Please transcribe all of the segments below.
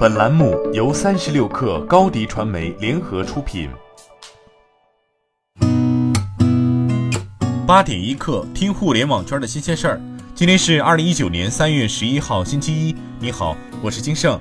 本栏目由三十六氪高低传媒联合出品。八点一刻，听互联网圈的新鲜事儿。今天是二零一九年三月十一号，星期一。你好，我是金盛。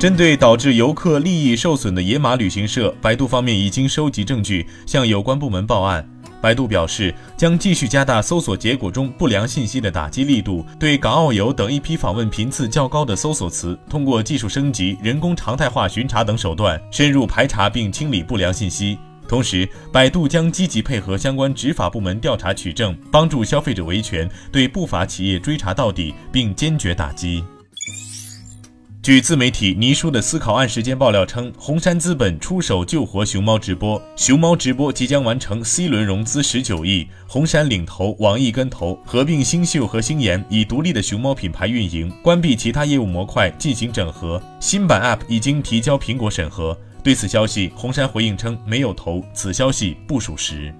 针对导致游客利益受损的野马旅行社，百度方面已经收集证据，向有关部门报案。百度表示，将继续加大搜索结果中不良信息的打击力度，对港澳游等一批访问频次较高的搜索词，通过技术升级、人工常态化巡查等手段，深入排查并清理不良信息。同时，百度将积极配合相关执法部门调查取证，帮助消费者维权，对不法企业追查到底，并坚决打击。据自媒体倪叔的思考案时间爆料称，红杉资本出手救活熊猫直播，熊猫直播即将完成 C 轮融资十九亿，红杉领投，网易跟投，合并星秀和星研，以独立的熊猫品牌运营，关闭其他业务模块进行整合。新版 App 已经提交苹果审核。对此消息，红杉回应称没有投，此消息不属实。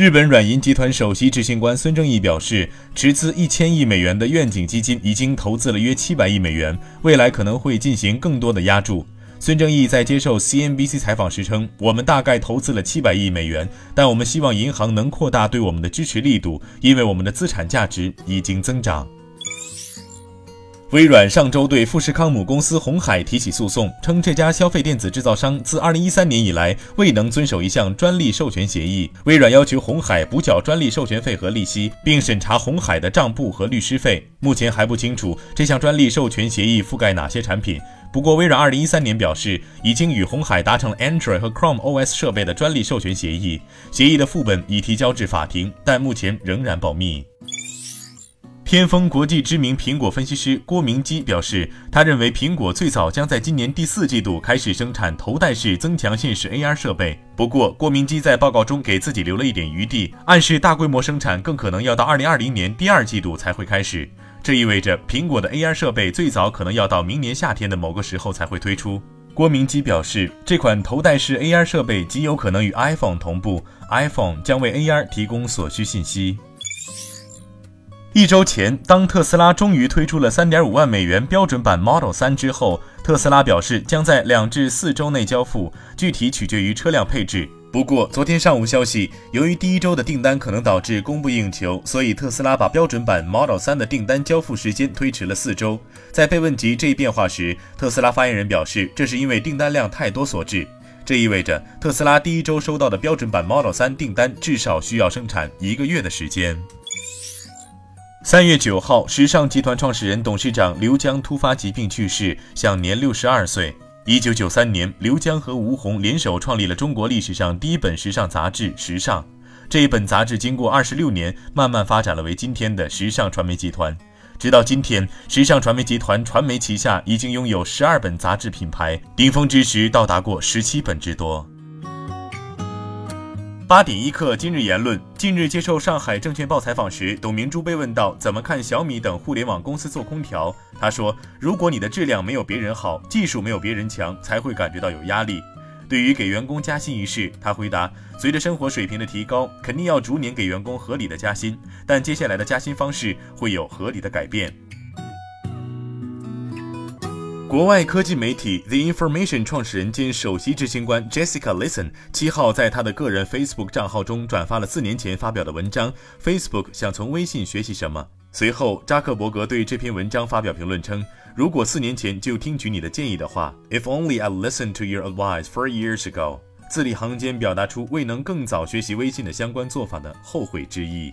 日本软银集团首席执行官孙正义表示，持资一千亿美元的愿景基金已经投资了约七百亿美元，未来可能会进行更多的押注。孙正义在接受 CNBC 采访时称：“我们大概投资了七百亿美元，但我们希望银行能扩大对我们的支持力度，因为我们的资产价值已经增长。”微软上周对富士康母公司红海提起诉讼，称这家消费电子制造商自2013年以来未能遵守一项专利授权协议。微软要求红海补缴专利授权费和利息，并审查红海的账簿和律师费。目前还不清楚这项专利授权协议覆盖哪些产品。不过，微软2013年表示已经与红海达成了 Android 和 Chrome OS 设备的专利授权协议，协议的副本已提交至法庭，但目前仍然保密。天风国际知名苹果分析师郭明基表示，他认为苹果最早将在今年第四季度开始生产头戴式增强现实 AR 设备。不过，郭明基在报告中给自己留了一点余地，暗示大规模生产更可能要到2020年第二季度才会开始。这意味着苹果的 AR 设备最早可能要到明年夏天的某个时候才会推出。郭明基表示，这款头戴式 AR 设备极有可能与 iPhone 同步，iPhone 将为 AR 提供所需信息。一周前，当特斯拉终于推出了3.5万美元标准版 Model 3之后，特斯拉表示将在两至四周内交付，具体取决于车辆配置。不过，昨天上午消息，由于第一周的订单可能导致供不应求，所以特斯拉把标准版 Model 3的订单交付时间推迟了四周。在被问及这一变化时，特斯拉发言人表示，这是因为订单量太多所致。这意味着特斯拉第一周收到的标准版 Model 3订单至少需要生产一个月的时间。三月九号，时尚集团创始人、董事长刘江突发疾病去世，享年六十二岁。一九九三年，刘江和吴红联手创立了中国历史上第一本时尚杂志《时尚》。这一本杂志经过二十六年，慢慢发展了为今天的时尚传媒集团。直到今天，时尚传媒集团传媒旗下已经拥有十二本杂志品牌，顶峰之时到达过十七本之多。八点一刻，今日言论。近日接受上海证券报采访时，董明珠被问到怎么看小米等互联网公司做空调，他说：“如果你的质量没有别人好，技术没有别人强，才会感觉到有压力。”对于给员工加薪一事，他回答：“随着生活水平的提高，肯定要逐年给员工合理的加薪，但接下来的加薪方式会有合理的改变。”国外科技媒体 The Information 创始人兼首席执行官 Jessica Listen 七号在他的个人 Facebook 账号中转发了四年前发表的文章。Facebook 想从微信学习什么？随后，扎克伯格对这篇文章发表评论称：“如果四年前就听取你的建议的话，If only I listened to your advice four years ago。”字里行间表达出未能更早学习微信的相关做法的后悔之意。